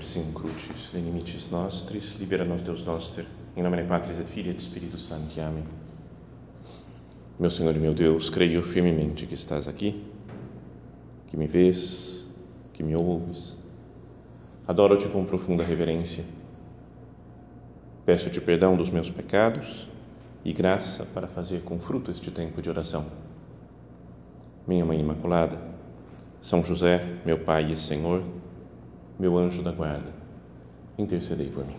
Persing crucis, de limites nostris, libera nos Deus noster, em nome de Patris et Filii et Spiritus Sancti. Amém. Meu Senhor e meu Deus, creio firmemente que estás aqui, que me vês, que me ouves. Adoro-te com profunda reverência. Peço-te perdão dos meus pecados e graça para fazer com fruto este tempo de oração. Minha Mãe Imaculada, São José, meu Pai e Senhor, meu anjo da guarda, intercedei por mim.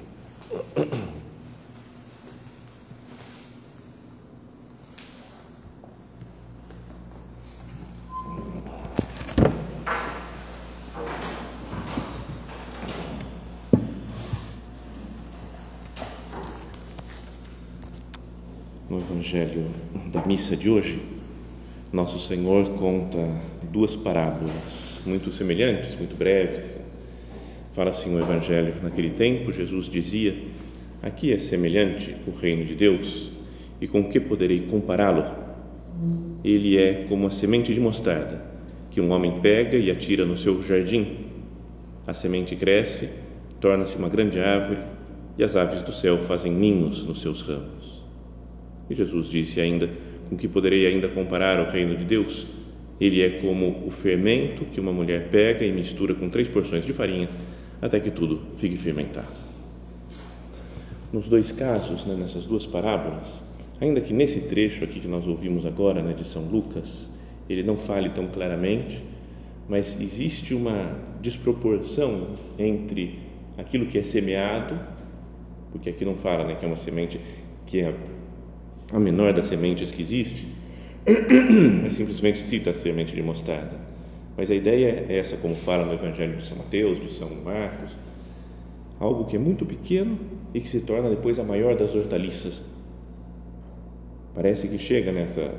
No Evangelho da missa de hoje, Nosso Senhor conta duas parábolas muito semelhantes, muito breves, Fala assim o Evangelho: naquele tempo, Jesus dizia: Aqui é semelhante o reino de Deus, e com que poderei compará-lo? Ele é como a semente de mostarda, que um homem pega e atira no seu jardim. A semente cresce, torna-se uma grande árvore, e as aves do céu fazem ninhos nos seus ramos. E Jesus disse ainda: Com que poderei ainda comparar o reino de Deus? Ele é como o fermento que uma mulher pega e mistura com três porções de farinha até que tudo fique fermentado. Nos dois casos, né, nessas duas parábolas, ainda que nesse trecho aqui que nós ouvimos agora, né, de São Lucas, ele não fale tão claramente, mas existe uma desproporção entre aquilo que é semeado, porque aqui não fala né, que é uma semente que é a menor das sementes que existe, mas simplesmente cita a semente de mostarda mas a ideia é essa, como fala no Evangelho de São Mateus, de São Marcos, algo que é muito pequeno e que se torna depois a maior das hortaliças. Parece que chega nessa.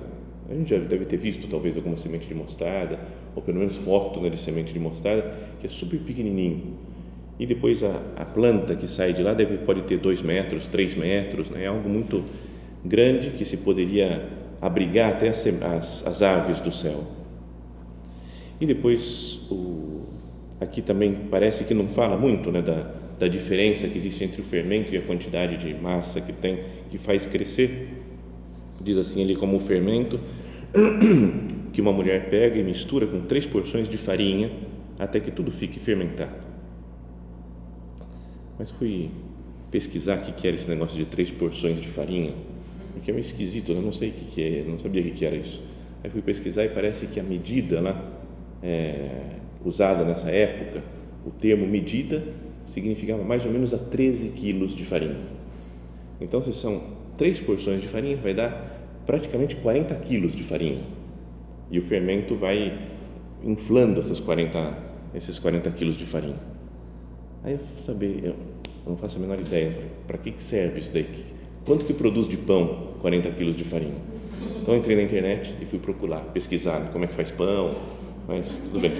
A gente já deve ter visto talvez alguma semente de mostarda, ou pelo menos foto né, de semente de mostarda, que é super pequenininho. E depois a, a planta que sai de lá deve, pode ter dois metros, três metros, né? é algo muito grande que se poderia abrigar até as, as, as aves do céu. E depois, o, aqui também parece que não fala muito né, da, da diferença que existe entre o fermento e a quantidade de massa que tem, que faz crescer. Diz assim ele como o fermento que uma mulher pega e mistura com três porções de farinha até que tudo fique fermentado. Mas fui pesquisar o que era esse negócio de três porções de farinha, porque é meio esquisito, eu não sei o que é, não sabia o que era isso. Aí fui pesquisar e parece que a medida lá é, usada nessa época, o termo medida significava mais ou menos a 13 quilos de farinha. Então, se são três porções de farinha, vai dar praticamente 40 quilos de farinha. E o fermento vai inflando essas 40, esses 40 quilos de farinha. Aí eu saber, eu não faço a menor ideia, para que serve isso daí? Quanto que produz de pão 40 quilos de farinha? Então entrei na internet e fui procurar, pesquisar como é que faz pão, mas tudo bem.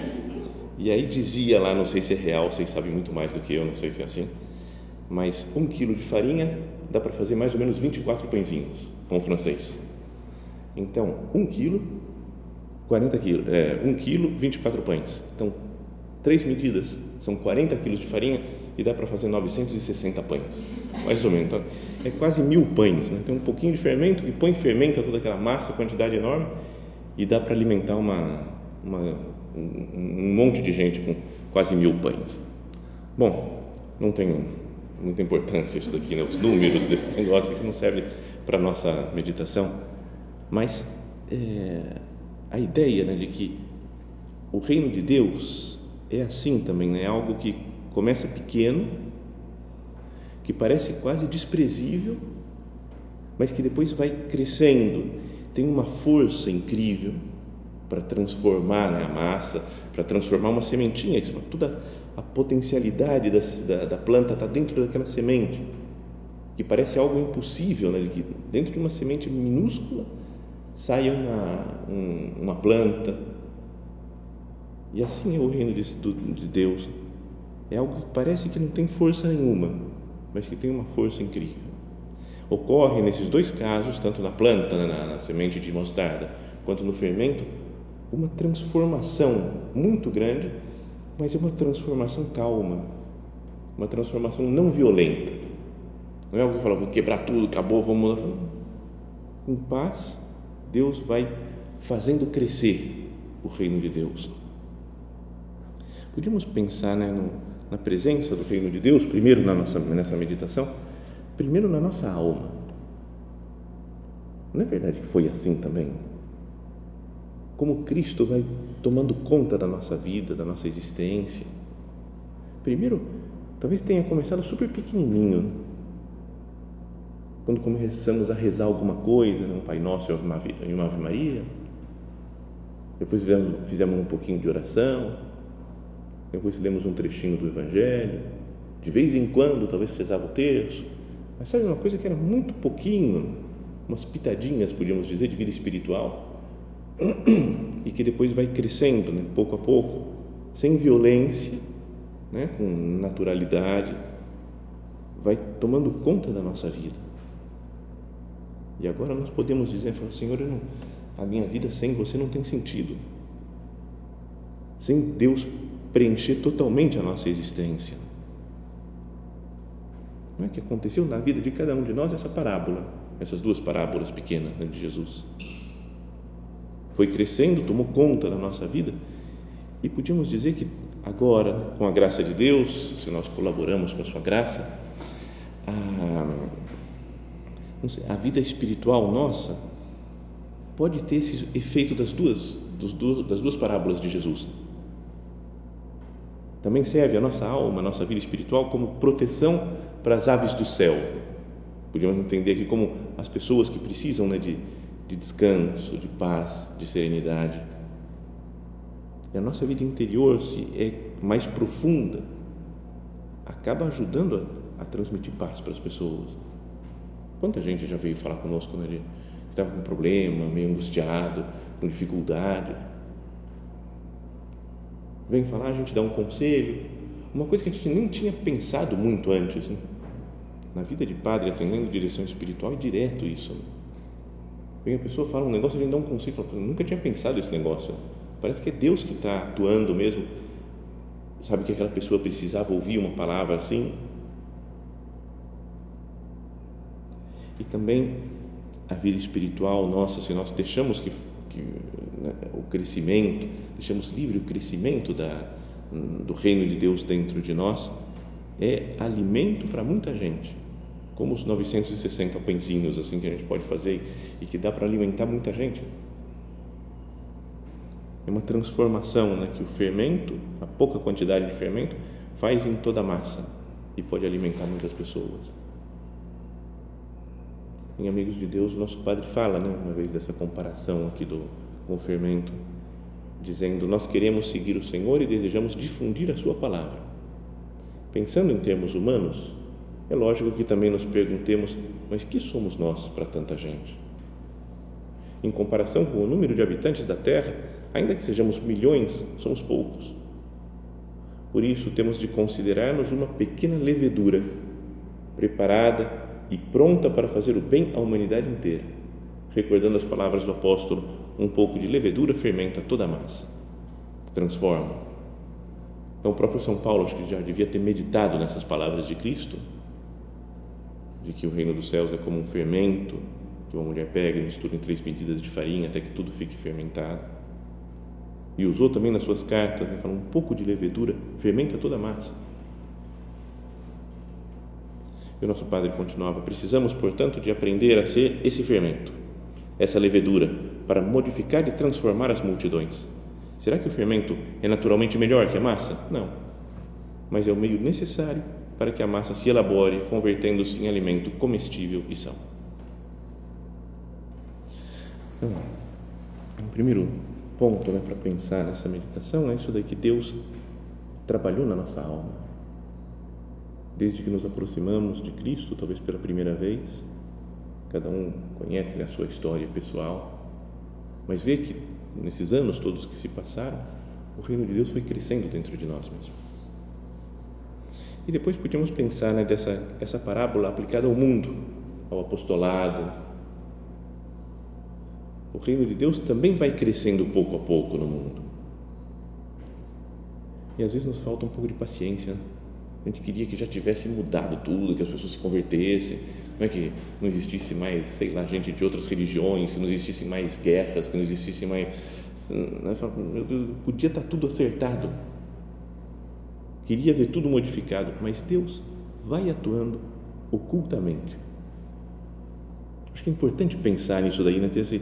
E aí dizia lá, não sei se é real, vocês sabem muito mais do que eu, não sei se é assim, mas um quilo de farinha dá para fazer mais ou menos 24 pãezinhos, pão francês. Então, um quilo, 40 quilos, é, um quilo, 24 pães. Então, três medidas, são 40 quilos de farinha e dá para fazer 960 pães, mais ou menos. Então, é quase mil pães, né? Tem um pouquinho de fermento que põe fermenta toda aquela massa, quantidade enorme, e dá para alimentar uma, uma, um, um monte de gente com quase mil pães. Bom, não tem muita importância isso daqui, né? os números desse negócio que não serve para a nossa meditação, mas é, a ideia né, de que o reino de Deus é assim também, né? é algo que começa pequeno, que parece quase desprezível, mas que depois vai crescendo, tem uma força incrível para transformar né, a massa, para transformar uma sementinha. Toda a potencialidade da, da planta está dentro daquela semente, que parece algo impossível, né, que dentro de uma semente minúscula saia uma, um, uma planta. E assim é o reino de, de Deus. É algo que parece que não tem força nenhuma, mas que tem uma força incrível. Ocorre nesses dois casos, tanto na planta, né, na, na semente de mostarda, quanto no fermento, uma transformação muito grande, mas é uma transformação calma. uma transformação não violenta. Não é algo que fala, vou quebrar tudo, acabou, vamos mudar. Com paz, Deus vai fazendo crescer o reino de Deus. Podíamos pensar né, no, na presença do reino de Deus, primeiro na nossa, nessa meditação, primeiro na nossa alma. Não é verdade que foi assim também? Como Cristo vai tomando conta da nossa vida, da nossa existência. Primeiro, talvez tenha começado super pequenininho. Quando começamos a rezar alguma coisa, né, um Pai Nosso e uma Ave Maria. Depois fizemos, um pouquinho de oração depois lemos um trechinho do Evangelho, de vez em quando talvez rezava o terço, mas sabe uma coisa que era muito pouquinho, umas pitadinhas, podíamos dizer, de vida espiritual, e que depois vai crescendo, né, pouco a pouco, sem violência, né, com naturalidade, vai tomando conta da nossa vida. E agora nós podemos dizer, Senhor, não, a minha vida sem você não tem sentido. Sem Deus preencher totalmente a nossa existência. Não é que aconteceu na vida de cada um de nós essa parábola, essas duas parábolas pequenas né, de Jesus. Foi crescendo, tomou conta da nossa vida e podíamos dizer que agora, com a graça de Deus, se nós colaboramos com a sua graça, a, sei, a vida espiritual nossa pode ter esse efeito das duas, das duas parábolas de Jesus também serve a nossa alma, a nossa vida espiritual como proteção para as aves do céu. Podemos entender aqui como as pessoas que precisam né, de, de descanso, de paz, de serenidade. E a nossa vida interior, se é mais profunda, acaba ajudando a, a transmitir paz para as pessoas. Quanta gente já veio falar conosco, né, que estava com problema, meio angustiado, com dificuldade vem falar, a gente dá um conselho, uma coisa que a gente nem tinha pensado muito antes. Né? Na vida de padre, atendendo direção espiritual, é direto isso. Né? Vem a pessoa, fala um negócio, a gente um conselho, fala, nunca tinha pensado esse negócio. Parece que é Deus que está atuando mesmo. Sabe que aquela pessoa precisava ouvir uma palavra assim. E também a vida espiritual nossa, se nós deixamos que que né, o crescimento, deixamos livre o crescimento da, do reino de Deus dentro de nós, é alimento para muita gente, como os 960 pãezinhos assim que a gente pode fazer e que dá para alimentar muita gente. É uma transformação né, que o fermento, a pouca quantidade de fermento, faz em toda a massa e pode alimentar muitas pessoas em Amigos de Deus, o nosso padre fala, né, uma vez dessa comparação aqui do com o fermento, dizendo: Nós queremos seguir o Senhor e desejamos difundir a Sua palavra. Pensando em termos humanos, é lógico que também nos perguntemos: mas que somos nós para tanta gente? Em comparação com o número de habitantes da Terra, ainda que sejamos milhões, somos poucos. Por isso, temos de considerar-nos uma pequena levedura, preparada e pronta para fazer o bem à humanidade inteira. Recordando as palavras do apóstolo, um pouco de levedura fermenta toda a massa, transforma. Então, o próprio São Paulo, acho que já devia ter meditado nessas palavras de Cristo, de que o reino dos céus é como um fermento que uma mulher pega e mistura em três medidas de farinha até que tudo fique fermentado. E usou também nas suas cartas, né, fala, um pouco de levedura fermenta toda a massa e o nosso padre continuava: precisamos, portanto, de aprender a ser esse fermento, essa levedura, para modificar e transformar as multidões. Será que o fermento é naturalmente melhor que a massa? Não. Mas é o meio necessário para que a massa se elabore, convertendo-se em alimento comestível e são. Então, o primeiro ponto né, para pensar nessa meditação é isso daí que Deus trabalhou na nossa alma desde que nos aproximamos de Cristo, talvez pela primeira vez, cada um conhece a sua história pessoal, mas vê que nesses anos todos que se passaram, o reino de Deus foi crescendo dentro de nós mesmos. E depois podíamos pensar né, dessa essa parábola aplicada ao mundo, ao apostolado. O reino de Deus também vai crescendo pouco a pouco no mundo. E às vezes nos falta um pouco de paciência. Né? A gente queria que já tivesse mudado tudo, que as pessoas se convertessem, não é que não existisse mais, sei lá, gente de outras religiões, que não existissem mais guerras, que não existisse mais. Meu Deus, podia estar tudo acertado. Queria ver tudo modificado, mas Deus vai atuando ocultamente. Acho que é importante pensar nisso daí, né? Ter esse,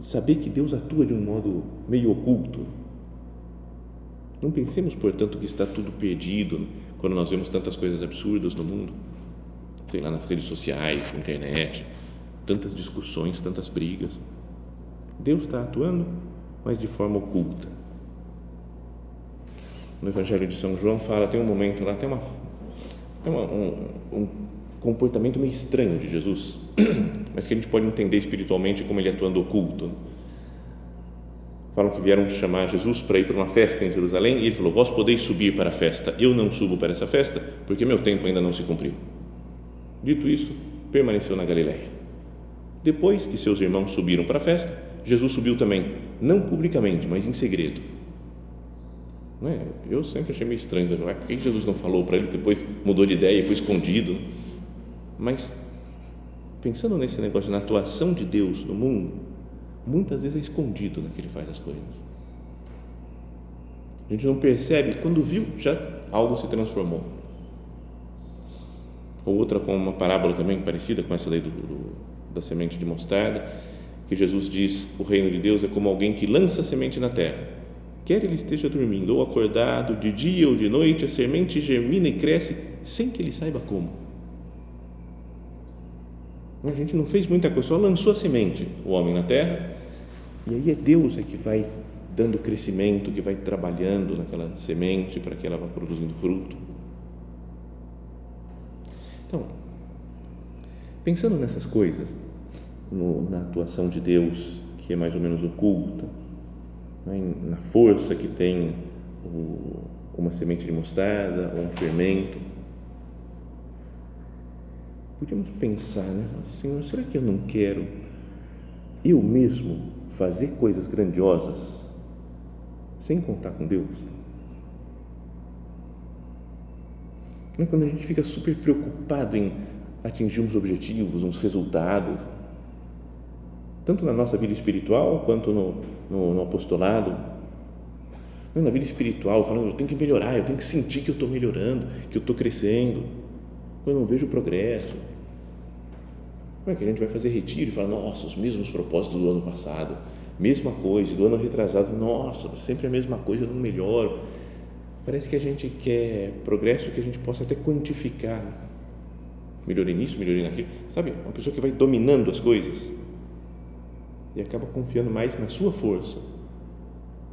saber que Deus atua de um modo meio oculto. Não pensemos, portanto, que está tudo perdido quando nós vemos tantas coisas absurdas no mundo, sei lá, nas redes sociais, na internet, tantas discussões, tantas brigas. Deus está atuando, mas de forma oculta. No Evangelho de São João fala, tem um momento lá, tem uma, tem uma um, um comportamento meio estranho de Jesus, mas que a gente pode entender espiritualmente como ele atuando oculto. Falam que vieram chamar Jesus para ir para uma festa em Jerusalém e ele falou: Vós podeis subir para a festa, eu não subo para essa festa porque meu tempo ainda não se cumpriu. Dito isso, permaneceu na Galiléia. Depois que seus irmãos subiram para a festa, Jesus subiu também, não publicamente, mas em segredo. Não é? Eu sempre achei meio estranho, por que Jesus não falou para eles, depois mudou de ideia e foi escondido? Mas, pensando nesse negócio, na atuação de Deus no mundo, muitas vezes é escondido né, que Ele faz as coisas. A gente não percebe, quando viu, já algo se transformou. Ou outra com uma parábola também parecida com essa daí do, do, da semente de mostarda, que Jesus diz: o reino de Deus é como alguém que lança semente na terra. Quer ele esteja dormindo ou acordado, de dia ou de noite, a semente germina e cresce sem que ele saiba como a gente não fez muita coisa, só lançou a semente, o homem na terra, e aí é Deus é que vai dando crescimento, que vai trabalhando naquela semente para que ela vá produzindo fruto. Então, pensando nessas coisas, no, na atuação de Deus, que é mais ou menos oculta, né, na força que tem uma semente de mostarda ou um fermento, podíamos pensar, né? Senhor, será que eu não quero eu mesmo fazer coisas grandiosas sem contar com Deus? Não é quando a gente fica super preocupado em atingir uns objetivos, uns resultados, tanto na nossa vida espiritual quanto no, no, no apostolado. Na vida espiritual, falando, eu tenho que melhorar, eu tenho que sentir que eu estou melhorando, que eu estou crescendo eu não vejo progresso. Como é que a gente vai fazer retiro e fala, nossa, os mesmos propósitos do ano passado, mesma coisa, do ano retrasado, nossa, sempre a mesma coisa, eu não melhoro. Parece que a gente quer progresso que a gente possa até quantificar. Melhorei nisso, melhorei naquilo. Sabe, uma pessoa que vai dominando as coisas e acaba confiando mais na sua força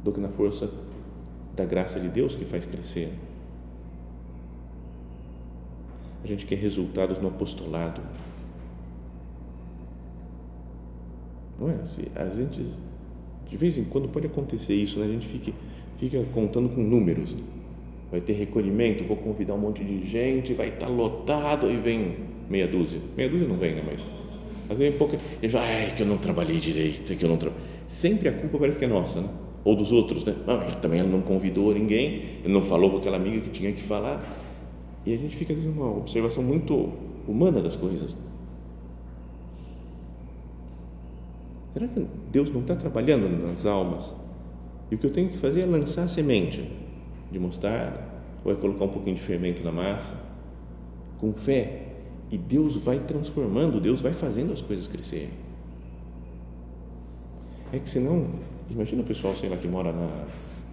do que na força da graça de Deus que faz crescer a gente quer resultados no apostolado. Não é assim? A gente, de vez em quando, pode acontecer isso, né? a gente fica, fica contando com números. Vai ter recolhimento, vou convidar um monte de gente, vai estar lotado, e vem meia dúzia. Meia dúzia não vem, né? Mas às vezes pouca. Ele fala, é que eu não trabalhei direito, que eu não. Sempre a culpa parece que é nossa, né? Ou dos outros, né? Não, ele também não convidou ninguém, ele não falou com aquela amiga que tinha que falar e a gente fica fazendo uma observação muito humana das coisas. Será que Deus não está trabalhando nas almas? E o que eu tenho que fazer é lançar a semente de mostarda, ou é colocar um pouquinho de fermento na massa, com fé, e Deus vai transformando, Deus vai fazendo as coisas crescerem. É que senão, imagina o pessoal, sei lá, que mora na,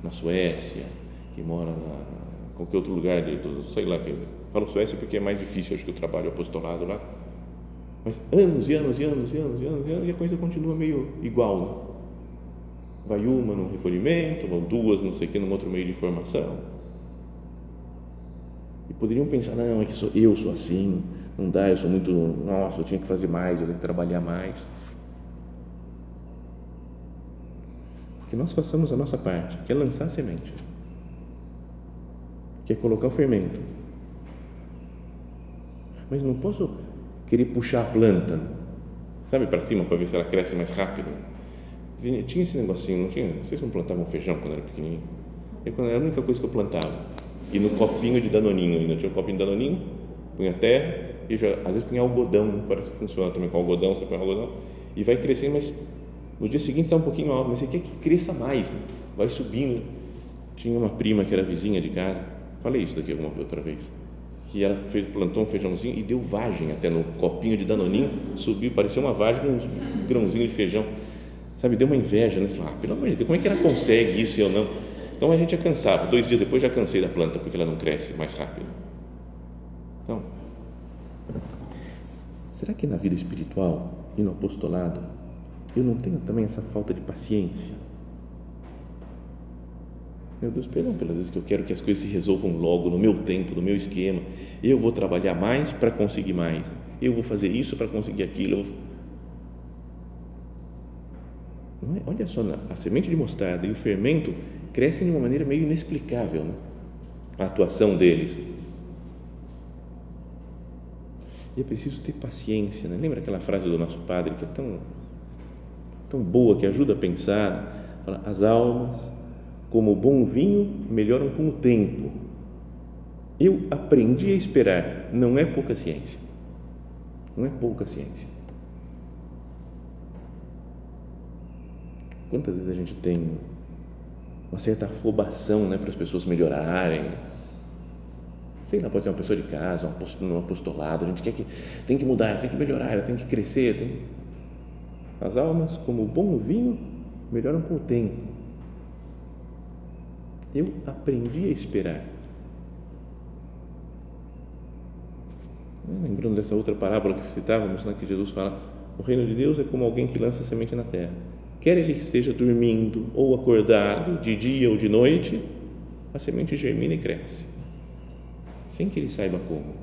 na Suécia, que mora na, qualquer outro lugar, de, do, sei lá, que, falo Suécia porque é mais difícil, acho que o trabalho apostolado lá, mas anos e anos e anos e anos e anos e, anos, e a coisa continua meio igual, né? vai uma no recolhimento, ou duas, não sei o que, num outro meio de formação, e poderiam pensar, não, é que sou, eu sou assim, não dá, eu sou muito, nossa, eu tinha que fazer mais, eu tenho que trabalhar mais, que nós façamos a nossa parte, que é lançar a semente, que é colocar o fermento. Mas não posso querer puxar a planta, sabe, para cima para ver se ela cresce mais rápido. Tinha esse negocinho, não tinha? Vocês não plantavam feijão quando era pequenininho? Eu, quando era a única coisa que eu plantava. e no copinho de danoninho ainda tinha um copinho de danoninho punha terra e já, às vezes punha algodão parece que funciona também com algodão você põe algodão e vai crescendo mas no dia seguinte está um pouquinho alto mas você quer que cresça mais né? vai subindo tinha uma prima que era vizinha de casa falei isso daqui alguma outra vez que ela fez, plantou um feijãozinho e deu vagem até no copinho de danoninho subiu, parecia uma vagem com um grãozinho de feijão sabe, deu uma inveja, né? Falei, ah, pelo amor de Deus, como é que ela consegue isso e eu não? Então a gente é cansado. Dois dias depois já cansei da planta porque ela não cresce mais rápido. Então, será que na vida espiritual e no apostolado eu não tenho também essa falta de paciência? Meu Deus, perdão pelas vezes que eu quero que as coisas se resolvam logo, no meu tempo, no meu esquema. Eu vou trabalhar mais para conseguir mais. Eu vou fazer isso para conseguir aquilo. É? Olha só, a semente de mostarda e o fermento crescem de uma maneira meio inexplicável, né? a atuação deles. E é preciso ter paciência, né? Lembra aquela frase do nosso padre que é tão, tão boa, que ajuda a pensar? Fala, as almas, como bom vinho, melhoram com o tempo. Eu aprendi a esperar, não é pouca ciência. Não é pouca ciência. Quantas vezes a gente tem uma certa afobação né, para as pessoas melhorarem? Sei lá, pode ser uma pessoa de casa, um apostolado, a gente quer que, tem que mudar, tem que melhorar, tem que crescer. Tem... As almas, como bom vinho, melhoram com o tempo. Eu aprendi a esperar. Lembrando dessa outra parábola que citávamos, né, que Jesus fala: o reino de Deus é como alguém que lança semente na terra quer ele esteja dormindo ou acordado, de dia ou de noite, a semente germina e cresce, sem que ele saiba como.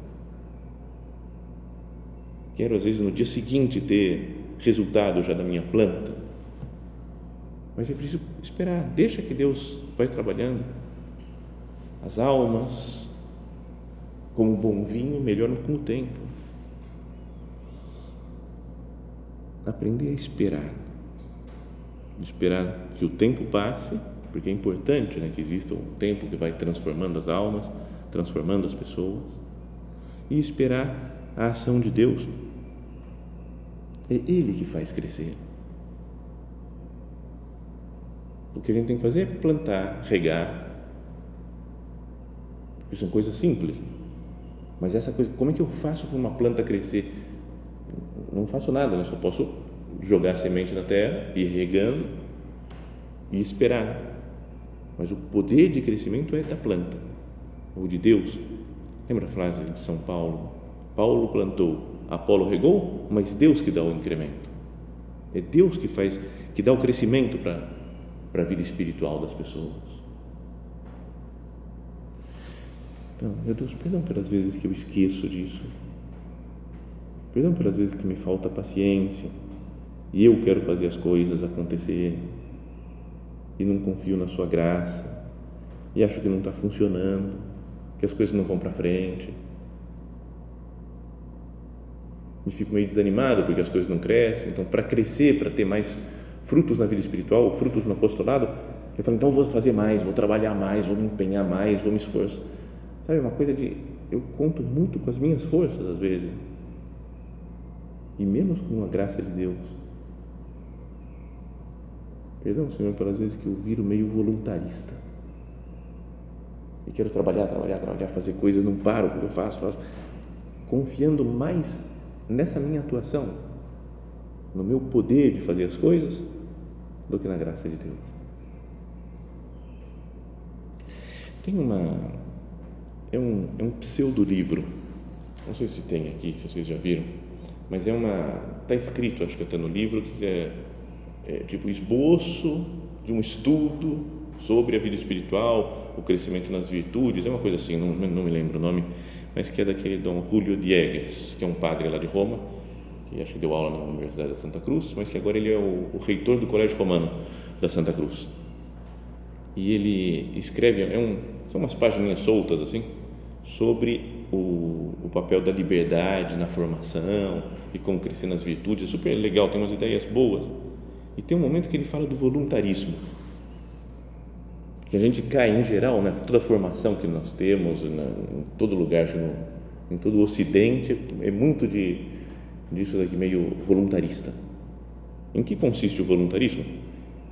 Quero, às vezes, no dia seguinte ter resultado já da minha planta, mas é preciso esperar, deixa que Deus vai trabalhando. As almas, como bom vinho, melhoram com o tempo. Aprender a esperar esperar que o tempo passe, porque é importante né, que exista um tempo que vai transformando as almas, transformando as pessoas, e esperar a ação de Deus. É Ele que faz crescer. O que a gente tem que fazer é plantar, regar, porque são coisas simples. Mas essa coisa, como é que eu faço para uma planta crescer? Não faço nada, eu só posso jogar semente na terra, ir regando e esperar. Mas o poder de crescimento é da planta, ou de Deus. Lembra a frase de São Paulo? Paulo plantou, Apolo regou, mas Deus que dá o incremento. É Deus que faz, que dá o crescimento para, para a vida espiritual das pessoas. Então, meu Deus, perdão pelas vezes que eu esqueço disso. Perdão pelas vezes que me falta paciência e eu quero fazer as coisas acontecerem e não confio na sua graça e acho que não está funcionando, que as coisas não vão para frente. Me fico meio desanimado porque as coisas não crescem. Então, para crescer, para ter mais frutos na vida espiritual, frutos no apostolado, eu falo, então vou fazer mais, vou trabalhar mais, vou me empenhar mais, vou me esforçar. Sabe, uma coisa de. Eu conto muito com as minhas forças às vezes e menos com a graça de Deus. Perdão, Senhor, pelas vezes que eu viro meio voluntarista. E quero trabalhar, trabalhar, trabalhar, fazer coisas, não paro porque eu faço, faço. Confiando mais nessa minha atuação, no meu poder de fazer as coisas, do que na graça de Deus. Tem uma. É um, é um pseudo-livro, não sei se tem aqui, se vocês já viram, mas é uma. Está escrito, acho que até no livro, que é é, tipo esboço de um estudo sobre a vida espiritual, o crescimento nas virtudes, é uma coisa assim, não, não me lembro o nome, mas que é daquele Dom Julio Diegues, que é um padre lá de Roma, que acho que deu aula na Universidade da Santa Cruz, mas que agora ele é o, o reitor do Colégio Romano da Santa Cruz. E ele escreve, é um, são umas páginas soltas assim, sobre o, o papel da liberdade na formação e como crescer nas virtudes, é super legal, tem umas ideias boas e tem um momento que ele fala do voluntarismo. Que a gente cai em geral, né, toda a formação que nós temos na, em todo lugar, em todo o Ocidente, é muito de disso daqui meio voluntarista. Em que consiste o voluntarismo?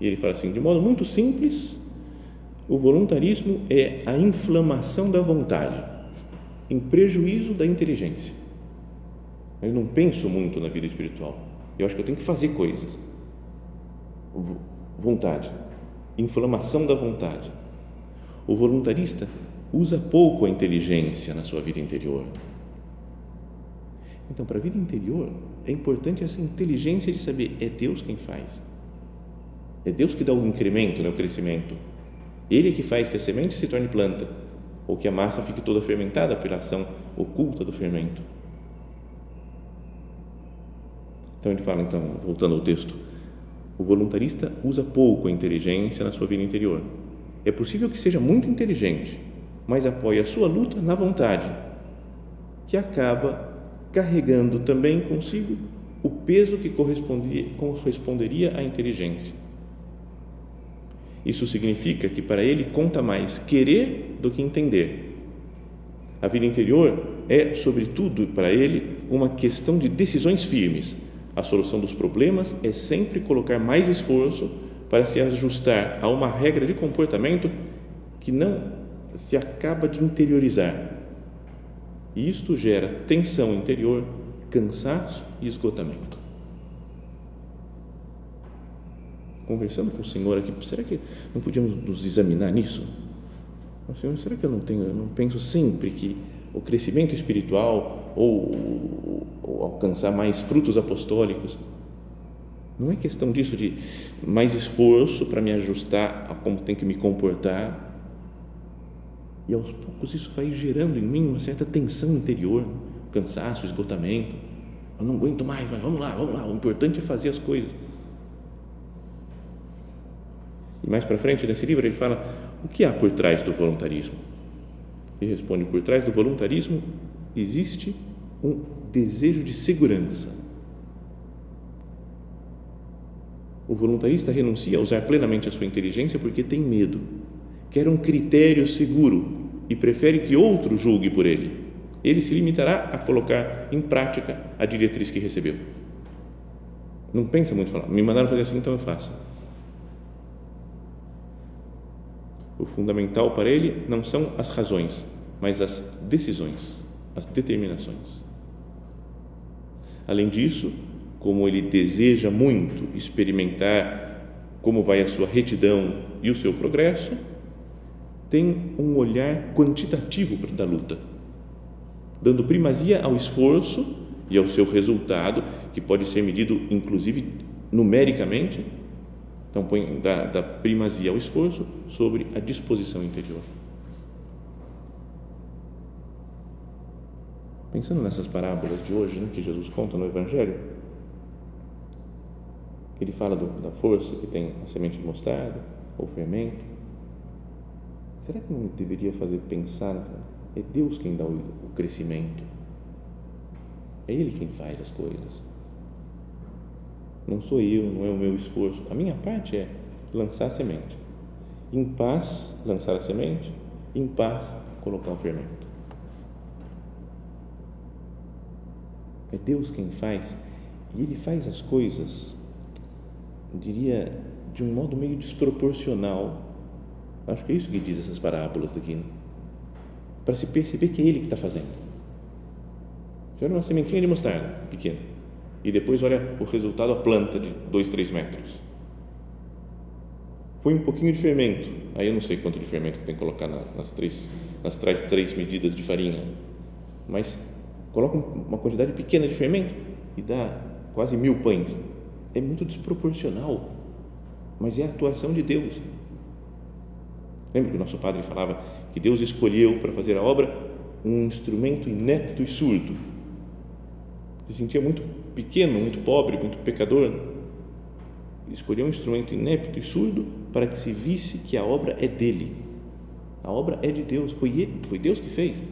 E ele fala assim, de modo muito simples, o voluntarismo é a inflamação da vontade em prejuízo da inteligência. Eu não penso muito na vida espiritual. Eu acho que eu tenho que fazer coisas. Vontade, inflamação da vontade. O voluntarista usa pouco a inteligência na sua vida interior. Então, para a vida interior, é importante essa inteligência de saber é Deus quem faz. É Deus que dá o incremento, né, o crescimento. Ele que faz que a semente se torne planta ou que a massa fique toda fermentada pela ação oculta do fermento. Então ele fala, então, voltando ao texto, o voluntarista usa pouco a inteligência na sua vida interior. É possível que seja muito inteligente, mas apoia a sua luta na vontade, que acaba carregando também consigo o peso que corresponderia à inteligência. Isso significa que para ele conta mais querer do que entender. A vida interior é, sobretudo, para ele, uma questão de decisões firmes a solução dos problemas é sempre colocar mais esforço para se ajustar a uma regra de comportamento que não se acaba de interiorizar. E isto gera tensão interior, cansaço e esgotamento. Conversando com o Senhor aqui, será que não podíamos nos examinar nisso? Senhor, será que eu não tenho, eu não penso sempre que o crescimento espiritual ou, ou alcançar mais frutos apostólicos. Não é questão disso de mais esforço para me ajustar a como tem que me comportar. E aos poucos isso vai gerando em mim uma certa tensão interior, cansaço, esgotamento. Eu não aguento mais, mas vamos lá, vamos lá. O importante é fazer as coisas. E mais para frente nesse livro ele fala o que há por trás do voluntarismo. E responde: por trás do voluntarismo existe um desejo de segurança. O voluntarista renuncia a usar plenamente a sua inteligência porque tem medo, quer um critério seguro e prefere que outro julgue por ele. Ele se limitará a colocar em prática a diretriz que recebeu. Não pensa muito, falar, me mandaram fazer assim, então eu faço. O fundamental para ele não são as razões, mas as decisões, as determinações. Além disso, como ele deseja muito experimentar como vai a sua retidão e o seu progresso, tem um olhar quantitativo da luta, dando primazia ao esforço e ao seu resultado, que pode ser medido inclusive numericamente então, põe da primazia ao esforço sobre a disposição interior. Pensando nessas parábolas de hoje, né, que Jesus conta no Evangelho, ele fala do, da força que tem a semente de mostarda ou fermento. Será que não deveria fazer pensar? É Deus quem dá o, o crescimento. É Ele quem faz as coisas. Não sou eu, não é o meu esforço. A minha parte é lançar a semente. Em paz, lançar a semente. Em paz, colocar o fermento. É Deus quem faz e Ele faz as coisas, diria, de um modo meio desproporcional. Acho que é isso que diz essas parábolas daqui. Né? Para se perceber que é Ele que está fazendo. Gera uma sementinha de mostarda pequena e depois olha o resultado, a planta de 2, 3 metros. Foi um pouquinho de fermento, aí eu não sei quanto de fermento que tem que colocar nas três, nas três, três medidas de farinha, mas coloca uma quantidade pequena de fermento e dá quase mil pães. É muito desproporcional, mas é a atuação de Deus. Lembra que o nosso padre falava que Deus escolheu para fazer a obra um instrumento inepto e surdo. Se sentia muito pequeno, muito pobre, muito pecador, escolheu um instrumento inepto e surdo para que se visse que a obra é dele. A obra é de Deus, foi ele, foi Deus que fez.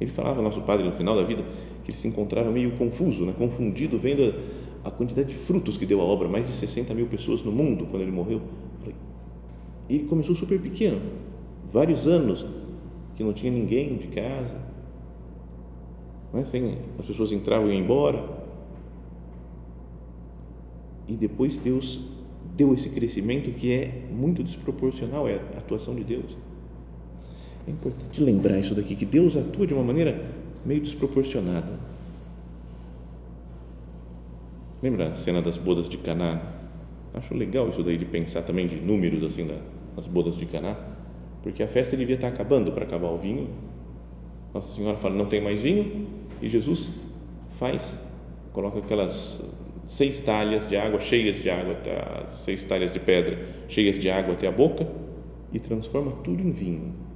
Ele falava, nosso padre, no final da vida, que ele se encontrava meio confuso, né? confundido, vendo a, quantidade de frutos que deu a obra, mais de 60 mil pessoas no mundo quando ele morreu. E ele começou super pequeno, vários anos que não tinha ninguém de casa, né? As pessoas entravam e iam embora. E depois Deus deu esse crescimento que é muito desproporcional, é a atuação de Deus. É importante lembrar isso daqui, que Deus atua de uma maneira meio desproporcionada. Lembra a cena das bodas de Caná? Acho legal isso daí de pensar também de números assim das bodas de Caná, porque a festa devia estar acabando para acabar o vinho. Nossa Senhora fala não tem mais vinho e Jesus faz, coloca aquelas seis talhas de água cheias de água, seis talhas de pedra cheias de água até a boca e transforma tudo em vinho.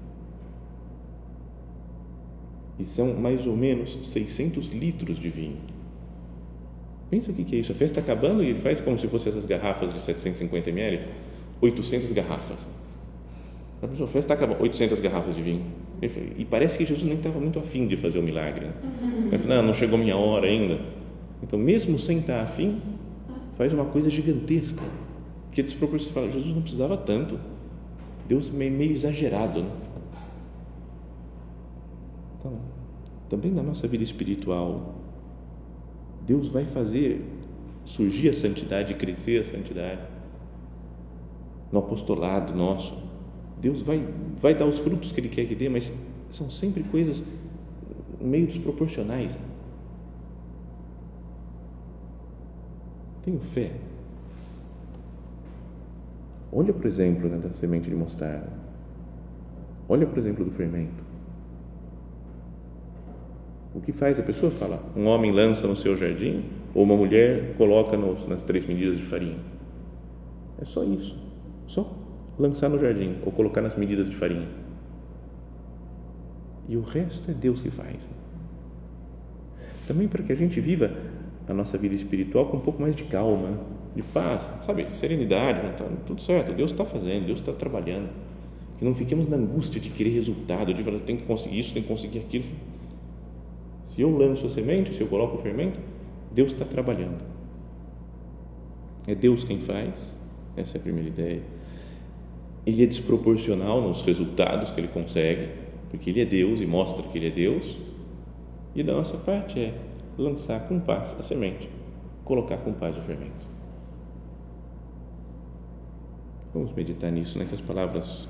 E são mais ou menos 600 litros de vinho. Pensa o que é isso? A festa está acabando e ele faz como se fossem essas garrafas de 750 ml, 800 garrafas. A pessoa, festa está acabando, 800 garrafas de vinho. E parece que Jesus nem estava muito afim de fazer o milagre. Ele falou, não, não chegou minha hora ainda. Então, mesmo sem estar afim, faz uma coisa gigantesca. Que é desproporcional. Jesus não precisava tanto. Deus meio, meio exagerado. Né? Então, também na nossa vida espiritual, Deus vai fazer surgir a santidade, crescer a santidade. No apostolado nosso, Deus vai, vai dar os frutos que Ele quer que dê, mas são sempre coisas meio desproporcionais. Tenho fé. Olha, por exemplo, né, da semente de mostarda. Olha, por exemplo, do fermento. O que faz? A pessoa fala, um homem lança no seu jardim ou uma mulher coloca nos, nas três medidas de farinha. É só isso. Só lançar no jardim ou colocar nas medidas de farinha. E o resto é Deus que faz. Também para que a gente viva a nossa vida espiritual com um pouco mais de calma, de paz, sabe, serenidade, tá, tudo certo, Deus está fazendo, Deus está trabalhando. Que não fiquemos na angústia de querer resultado, de falar, tem que conseguir isso, tem que conseguir aquilo se eu lanço a semente, se eu coloco o fermento, Deus está trabalhando. É Deus quem faz, essa é a primeira ideia. Ele é desproporcional nos resultados que ele consegue, porque ele é Deus e mostra que ele é Deus. E da nossa parte é lançar com paz a semente, colocar com paz o fermento. Vamos meditar nisso, né? que as palavras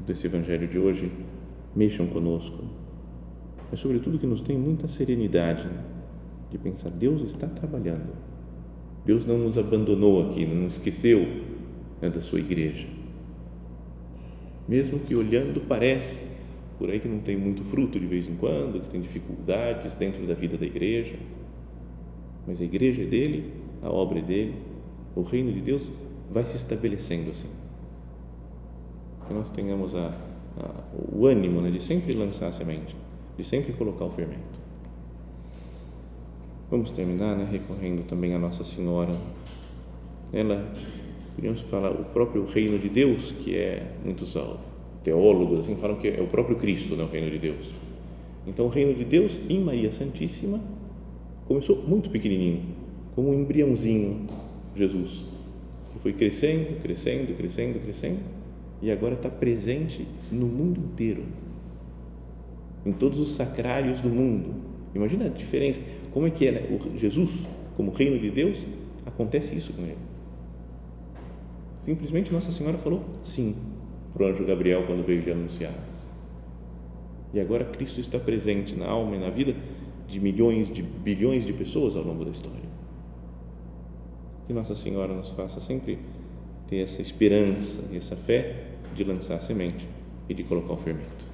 desse evangelho de hoje mexam conosco mas sobretudo que nos tem muita serenidade de pensar Deus está trabalhando. Deus não nos abandonou aqui, não esqueceu né, da sua igreja. Mesmo que olhando parece por aí que não tem muito fruto de vez em quando, que tem dificuldades dentro da vida da igreja, mas a igreja é dele, a obra é dele, o reino de Deus vai se estabelecendo assim. Que nós tenhamos a, a, o ânimo né, de sempre lançar a semente de sempre colocar o fermento. Vamos terminar né, recorrendo também a Nossa Senhora. Ela, podemos falar, o próprio reino de Deus, que é muitos teólogos assim falam que é o próprio Cristo, né, o reino de Deus. Então, o reino de Deus em Maria Santíssima começou muito pequenininho, como um embriãozinho, Jesus, que foi crescendo, crescendo, crescendo, crescendo, e agora está presente no mundo inteiro em todos os sacrários do mundo. Imagina a diferença. Como é que é né? o Jesus, como reino de Deus, acontece isso com ele. Simplesmente Nossa Senhora falou sim para o anjo Gabriel quando veio lhe anunciar. E agora Cristo está presente na alma e na vida de milhões, de bilhões de pessoas ao longo da história. Que Nossa Senhora nos faça sempre ter essa esperança e essa fé de lançar a semente e de colocar o fermento.